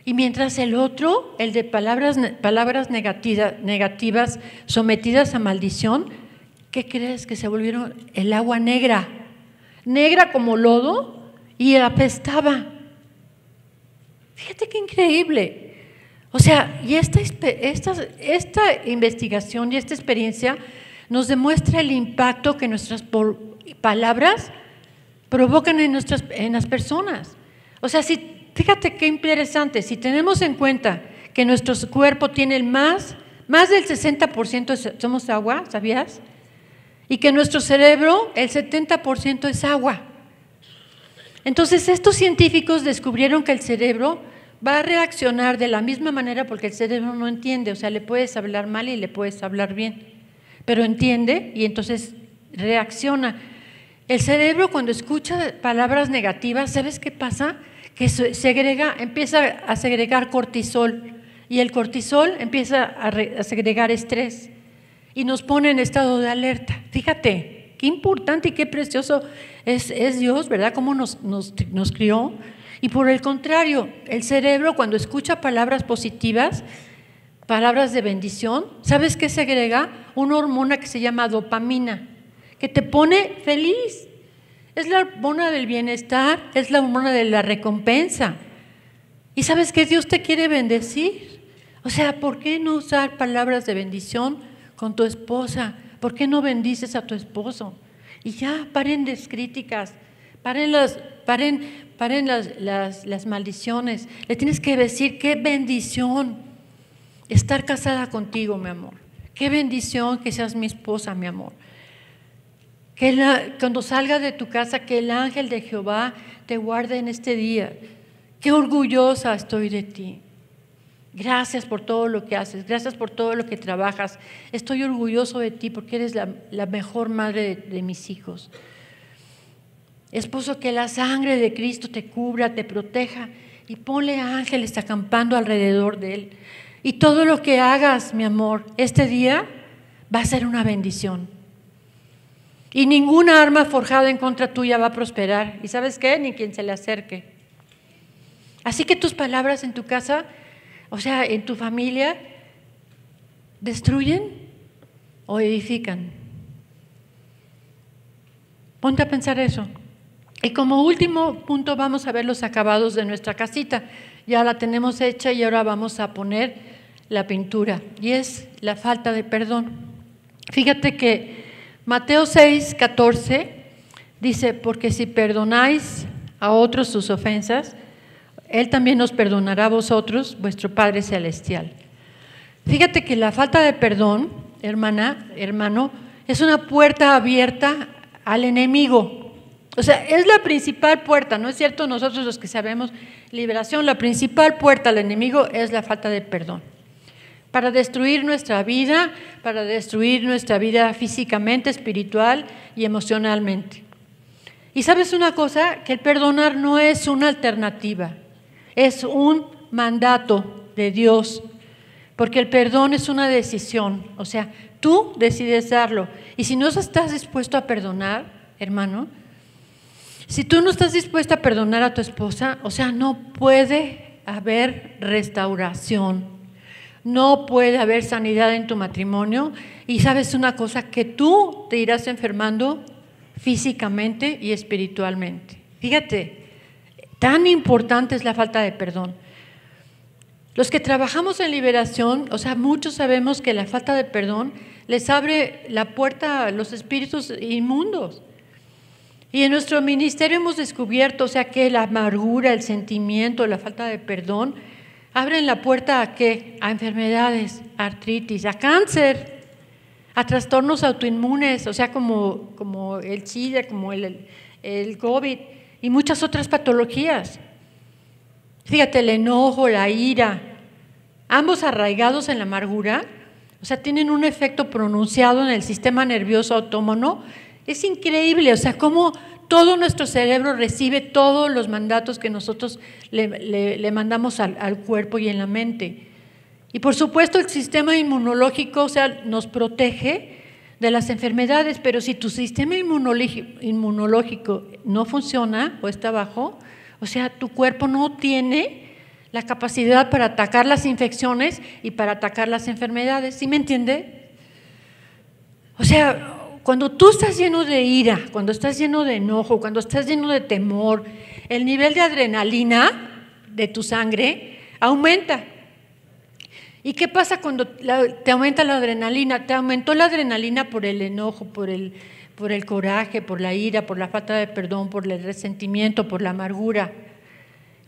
y mientras el otro, el de palabras, palabras negativas sometidas a maldición, ¿qué crees que se volvieron el agua negra? Negra como lodo y apestaba. Fíjate qué increíble. O sea, y esta, esta, esta investigación y esta experiencia nos demuestra el impacto que nuestras palabras provocan en, nuestras, en las personas. O sea, si, fíjate qué interesante, si tenemos en cuenta que nuestro cuerpo tiene más, más del 60% somos agua, ¿sabías? Y que nuestro cerebro, el 70% es agua. Entonces, estos científicos descubrieron que el cerebro va a reaccionar de la misma manera porque el cerebro no entiende, o sea, le puedes hablar mal y le puedes hablar bien, pero entiende y entonces reacciona. El cerebro cuando escucha palabras negativas, ¿sabes qué pasa? Que segrega, empieza a segregar cortisol y el cortisol empieza a, segregar estrés y nos pone en estado de alerta. Fíjate, qué importante y qué precioso es, Dios, ¿verdad? Cómo nos, nos, nos crió. Y por el contrario, el cerebro cuando escucha palabras positivas, palabras de bendición, ¿sabes qué segrega? Una hormona que se llama dopamina que te pone feliz. Es la hormona del bienestar, es la hormona de la recompensa. Y sabes que Dios te quiere bendecir. O sea, ¿por qué no usar palabras de bendición con tu esposa? ¿Por qué no bendices a tu esposo? Y ya, paren las críticas, paren las, paren, paren las, las, maldiciones. Le tienes que decir qué bendición estar casada contigo, mi amor. Qué bendición que seas mi esposa, mi amor. Que cuando salga de tu casa, que el ángel de Jehová te guarde en este día. Qué orgullosa estoy de ti. Gracias por todo lo que haces, gracias por todo lo que trabajas. Estoy orgulloso de ti porque eres la, mejor madre de, de mis hijos. Esposo, que la sangre de Cristo te cubra, te proteja y ponle ángeles acampando alrededor de él. Y todo lo que hagas, mi amor, este día va a ser una bendición. Y ninguna arma forjada en contra tuya va a prosperar. ¿Y sabes qué? Ni quien se le acerque. Así que tus palabras en tu casa, o sea, en tu familia, destruyen o edifican. Ponte a pensar eso. Y como último punto vamos a ver los acabados de nuestra casita. Ya la tenemos hecha y ahora vamos a poner la pintura. Y es la falta de perdón. Fíjate que Mateo 6, 14 dice, porque si perdonáis a otros sus ofensas, Él también os perdonará a vosotros, vuestro Padre Celestial. Fíjate que la falta de perdón, hermana, hermano, es una puerta abierta al enemigo. O sea, es la principal puerta, ¿no es cierto? Nosotros los que sabemos liberación, la principal puerta al enemigo es la falta de perdón para destruir nuestra vida, para destruir nuestra vida físicamente, espiritual y emocionalmente. Y sabes una cosa, que el perdonar no es una alternativa, es un mandato de Dios, porque el perdón es una decisión, o sea, tú decides darlo. Y si no estás dispuesto a perdonar, hermano, si tú no estás dispuesto a perdonar a tu esposa, o sea, no puede haber restauración no puede haber sanidad en tu matrimonio y sabes una cosa, que tú te irás enfermando físicamente y espiritualmente. Fíjate, tan importante es la falta de perdón. Los que trabajamos en liberación, o sea, muchos sabemos que la falta de perdón les abre la puerta a los espíritus inmundos. Y en nuestro ministerio hemos descubierto, o sea, que la amargura, el sentimiento, la falta de perdón, abren la puerta a qué? A enfermedades, a artritis, a cáncer, a trastornos autoinmunes, o sea, como, como el SIDA, como el, el COVID y muchas otras patologías. Fíjate, el enojo, la ira, ambos arraigados en la amargura, o sea, tienen un efecto pronunciado en el sistema nervioso autónomo. Es increíble, o sea, cómo todo nuestro cerebro recibe todos los mandatos que nosotros le, mandamos al, cuerpo y en la mente. Y por supuesto el sistema inmunológico o sea, nos protege de las enfermedades, pero si tu sistema inmunológico no funciona o está bajo, o sea, tu cuerpo no tiene la capacidad para atacar las infecciones y para atacar las enfermedades. ¿Sí me entiende? O sea, cuando tú estás lleno de ira, cuando estás lleno de enojo, cuando estás lleno de temor, el nivel de adrenalina de tu sangre aumenta. ¿Y qué pasa cuando te aumenta la adrenalina? Te aumentó la adrenalina por el enojo, por el, por el coraje, por la ira, por la falta de perdón, por el resentimiento, por la amargura.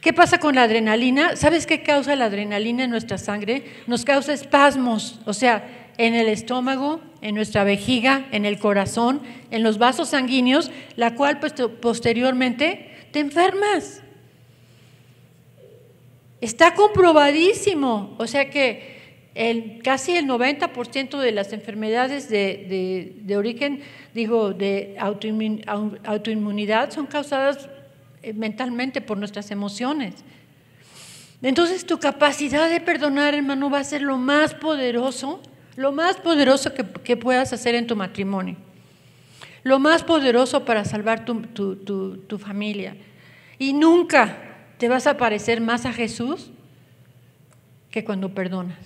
¿Qué pasa con la adrenalina? ¿Sabes qué causa la adrenalina en nuestra sangre? Nos causa espasmos, o sea, en el estómago, en nuestra vejiga, en el corazón, en los vasos sanguíneos, la cual pues, posteriormente te enfermas. Está comprobadísimo, o sea que casi el 90% de las enfermedades de, origen, digo, de autoinmunidad son causadas eh, mentalmente por nuestras emociones. Entonces tu capacidad de perdonar, hermano, va a ser lo más poderoso, lo más poderoso que, puedas hacer en tu matrimonio, lo más poderoso para salvar tu familia. Y nunca te vas a parecer más a Jesús que cuando perdonas.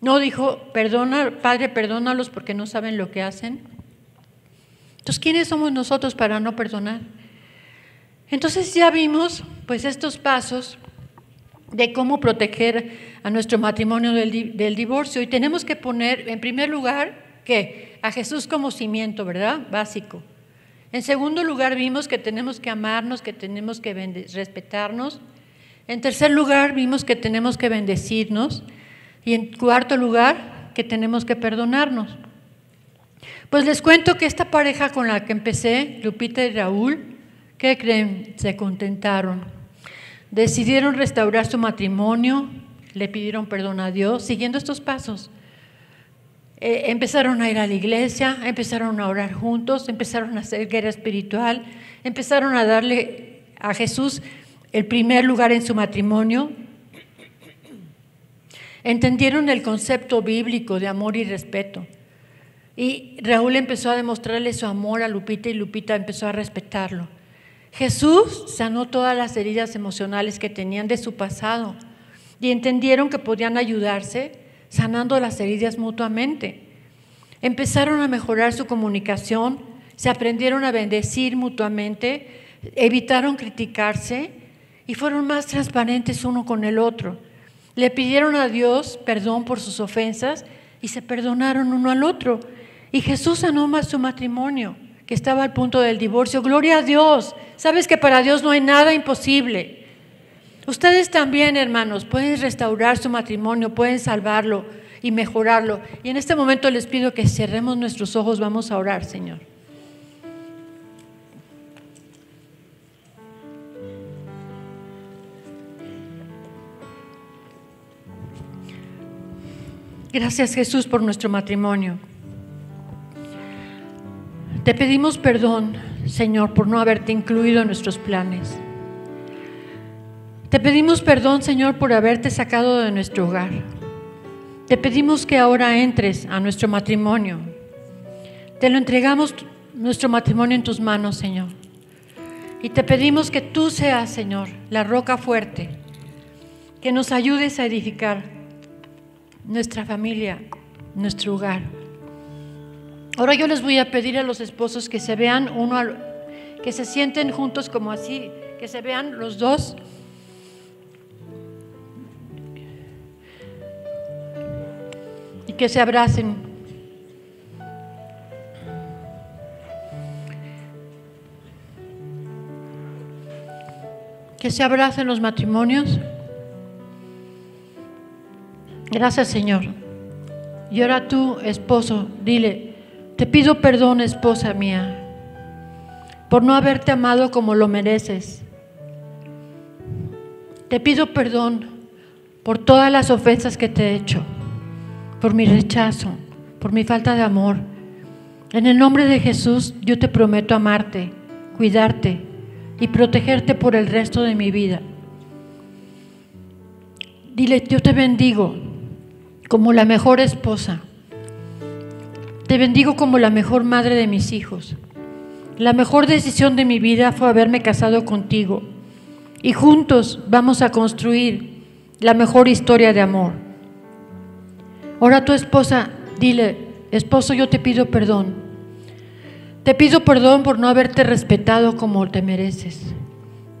No dijo, perdona, Padre, perdónalos porque no saben lo que hacen. Entonces, ¿quiénes somos nosotros para no perdonar? Entonces ya vimos pues estos pasos de cómo proteger a nuestro matrimonio del, del divorcio y tenemos que poner en primer lugar que a Jesús como cimiento, ¿verdad? Básico. En segundo lugar vimos que tenemos que amarnos, que tenemos que respetarnos. En tercer lugar vimos que tenemos que bendecirnos. Y en cuarto lugar, que tenemos que perdonarnos. Pues les cuento que esta pareja con la que empecé, Lupita y Raúl, ¿qué creen? Se contentaron. Decidieron restaurar su matrimonio, le pidieron perdón a Dios, siguiendo estos pasos. Eh, empezaron a ir a la iglesia, empezaron a orar juntos, empezaron a hacer guerra espiritual, empezaron a darle a Jesús el primer lugar en su matrimonio, Entendieron el concepto bíblico de amor y respeto. Y Raúl empezó a demostrarle su amor a Lupita y Lupita empezó a respetarlo. Jesús sanó todas las heridas emocionales que tenían de su pasado y entendieron que podían ayudarse sanando las heridas mutuamente. Empezaron a mejorar su comunicación, se aprendieron a bendecir mutuamente, evitaron criticarse y fueron más transparentes uno con el otro. Le pidieron a Dios perdón por sus ofensas y se perdonaron uno al otro. Y Jesús sanó más su matrimonio, que estaba al punto del divorcio. Gloria a Dios. Sabes que para Dios no hay nada imposible. Ustedes también, hermanos, pueden restaurar su matrimonio, pueden salvarlo y mejorarlo. Y en este momento les pido que cerremos nuestros ojos, vamos a orar, Señor. Gracias Jesús por nuestro matrimonio. Te pedimos perdón, Señor, por no haberte incluido en nuestros planes. Te pedimos perdón, Señor, por haberte sacado de nuestro hogar. Te pedimos que ahora entres a nuestro matrimonio. Te lo entregamos nuestro matrimonio en tus manos, Señor. Y te pedimos que tú seas, Señor, la roca fuerte, que nos ayudes a edificar nuestra familia, nuestro hogar. Ahora yo les voy a pedir a los esposos que se vean uno, que se sienten juntos como así, que se vean los dos. Que se abracen. Que se abracen los matrimonios. Gracias Señor. Y ahora tú, esposo, dile, te pido perdón, esposa mía, por no haberte amado como lo mereces. Te pido perdón por todas las ofensas que te he hecho, por mi rechazo, por mi falta de amor. En el nombre de Jesús yo te prometo amarte, cuidarte y protegerte por el resto de mi vida. Dile, yo te bendigo como la mejor esposa. Te bendigo como la mejor madre de mis hijos. La mejor decisión de mi vida fue haberme casado contigo. Y juntos vamos a construir la mejor historia de amor. Ahora tu esposa, dile, esposo, yo te pido perdón. Te pido perdón por no haberte respetado como te mereces,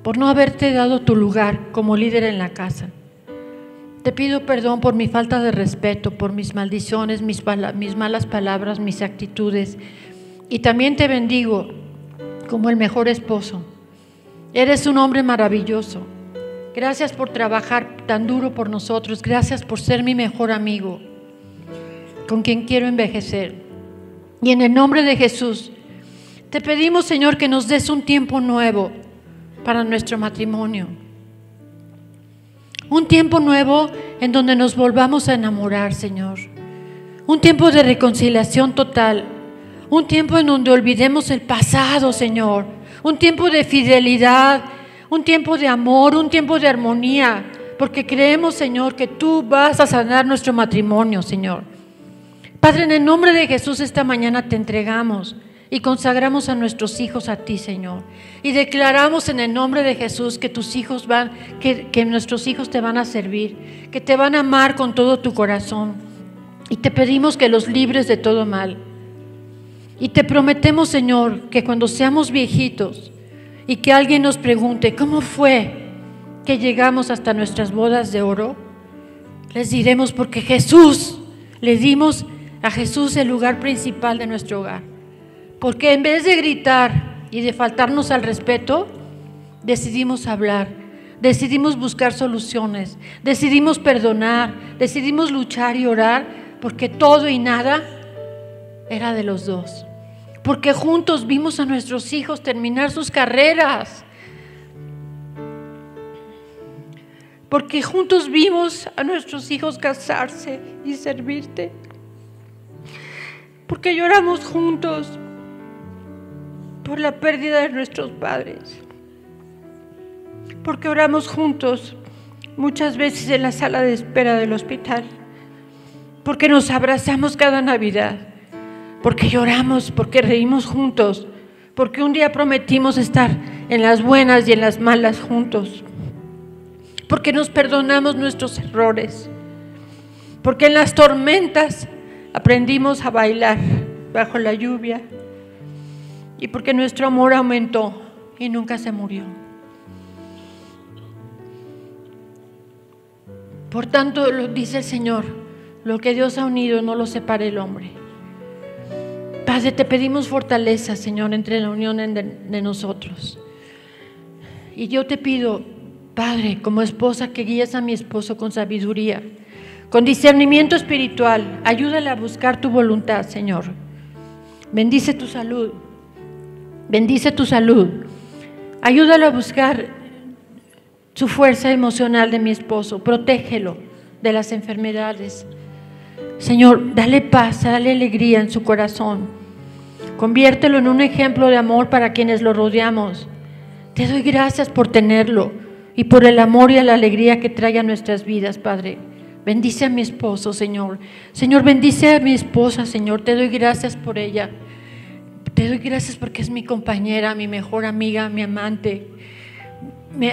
por no haberte dado tu lugar como líder en la casa. Te pido perdón por mi falta de respeto, por mis maldiciones, mis, mis malas palabras, mis actitudes. Y también te bendigo como el mejor esposo. Eres un hombre maravilloso. Gracias por trabajar tan duro por nosotros. Gracias por ser mi mejor amigo, con quien quiero envejecer. Y en el nombre de Jesús, te pedimos, Señor, que nos des un tiempo nuevo para nuestro matrimonio. Un tiempo nuevo en donde nos volvamos a enamorar, Señor. Un tiempo de reconciliación total. Un tiempo en donde olvidemos el pasado, Señor. Un tiempo de fidelidad. Un tiempo de amor. Un tiempo de armonía. Porque creemos, Señor, que tú vas a sanar nuestro matrimonio, Señor. Padre, en el nombre de Jesús esta mañana te entregamos y consagramos a nuestros hijos a ti, Señor. Y declaramos en el nombre de Jesús que tus hijos van, que, que nuestros hijos te van a servir, que te van a amar con todo tu corazón. Y te pedimos que los libres de todo mal. Y te prometemos, Señor, que cuando seamos viejitos y que alguien nos pregunte, ¿cómo fue que llegamos hasta nuestras bodas de oro? Les diremos porque Jesús, le dimos a Jesús el lugar principal de nuestro hogar. Porque en vez de gritar y de faltarnos al respeto, decidimos hablar, decidimos buscar soluciones, decidimos perdonar, decidimos luchar y orar, porque todo y nada era de los dos. Porque juntos vimos a nuestros hijos terminar sus carreras. Porque juntos vimos a nuestros hijos casarse y servirte. Porque lloramos juntos por la pérdida de nuestros padres, porque oramos juntos muchas veces en la sala de espera del hospital, porque nos abrazamos cada Navidad, porque lloramos, porque reímos juntos, porque un día prometimos estar en las buenas y en las malas juntos, porque nos perdonamos nuestros errores, porque en las tormentas aprendimos a bailar bajo la lluvia, y porque nuestro amor aumentó y nunca se murió. Por tanto, dice el Señor, lo que Dios ha unido no lo separe el hombre. Padre, te pedimos fortaleza, Señor, entre la unión de nosotros. Y yo te pido, Padre, como esposa, que guíes a mi esposo con sabiduría, con discernimiento espiritual. Ayúdale a buscar tu voluntad, Señor. Bendice tu salud. Bendice tu salud. Ayúdalo a buscar su fuerza emocional de mi esposo. Protégelo de las enfermedades. Señor, dale paz, dale alegría en su corazón. Conviértelo en un ejemplo de amor para quienes lo rodeamos. Te doy gracias por tenerlo y por el amor y la alegría que trae a nuestras vidas, Padre. Bendice a mi esposo, Señor. Señor, bendice a mi esposa, Señor. Te doy gracias por ella. Te doy gracias porque es mi compañera, mi mejor amiga, mi amante.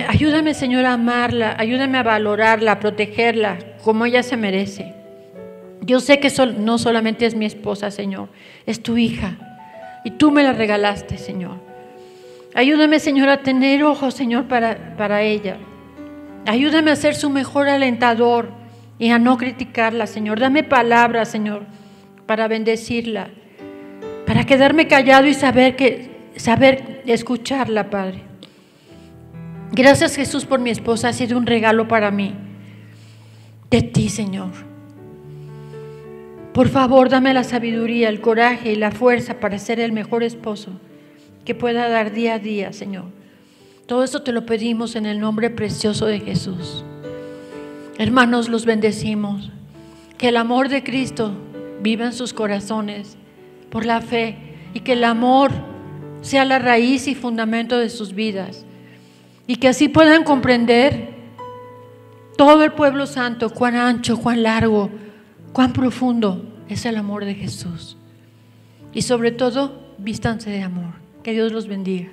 ayúdame, Señor, a amarla, ayúdame a valorarla, a protegerla como ella se merece. Yo sé que no solamente es mi esposa, Señor, es tu hija. Y tú me la regalaste, Señor. Ayúdame, Señor, a tener ojos, Señor, para, para ella. Ayúdame a ser su mejor alentador y a no criticarla, Señor. Dame palabras, Señor, para bendecirla para quedarme callado y saber que saber escucharla, Padre. Gracias Jesús por mi esposa, ha sido un regalo para mí. De ti, Señor. Por favor, dame la sabiduría, el coraje y la fuerza para ser el mejor esposo que pueda dar día a día, Señor. Todo esto te lo pedimos en el nombre precioso de Jesús. Hermanos, los bendecimos. Que el amor de Cristo viva en sus corazones por la fe y que el amor sea la raíz y fundamento de sus vidas. Y que así puedan comprender todo el pueblo santo, cuán ancho, cuán largo, cuán profundo es el amor de Jesús. Y sobre todo, vístanse de amor. Que Dios los bendiga.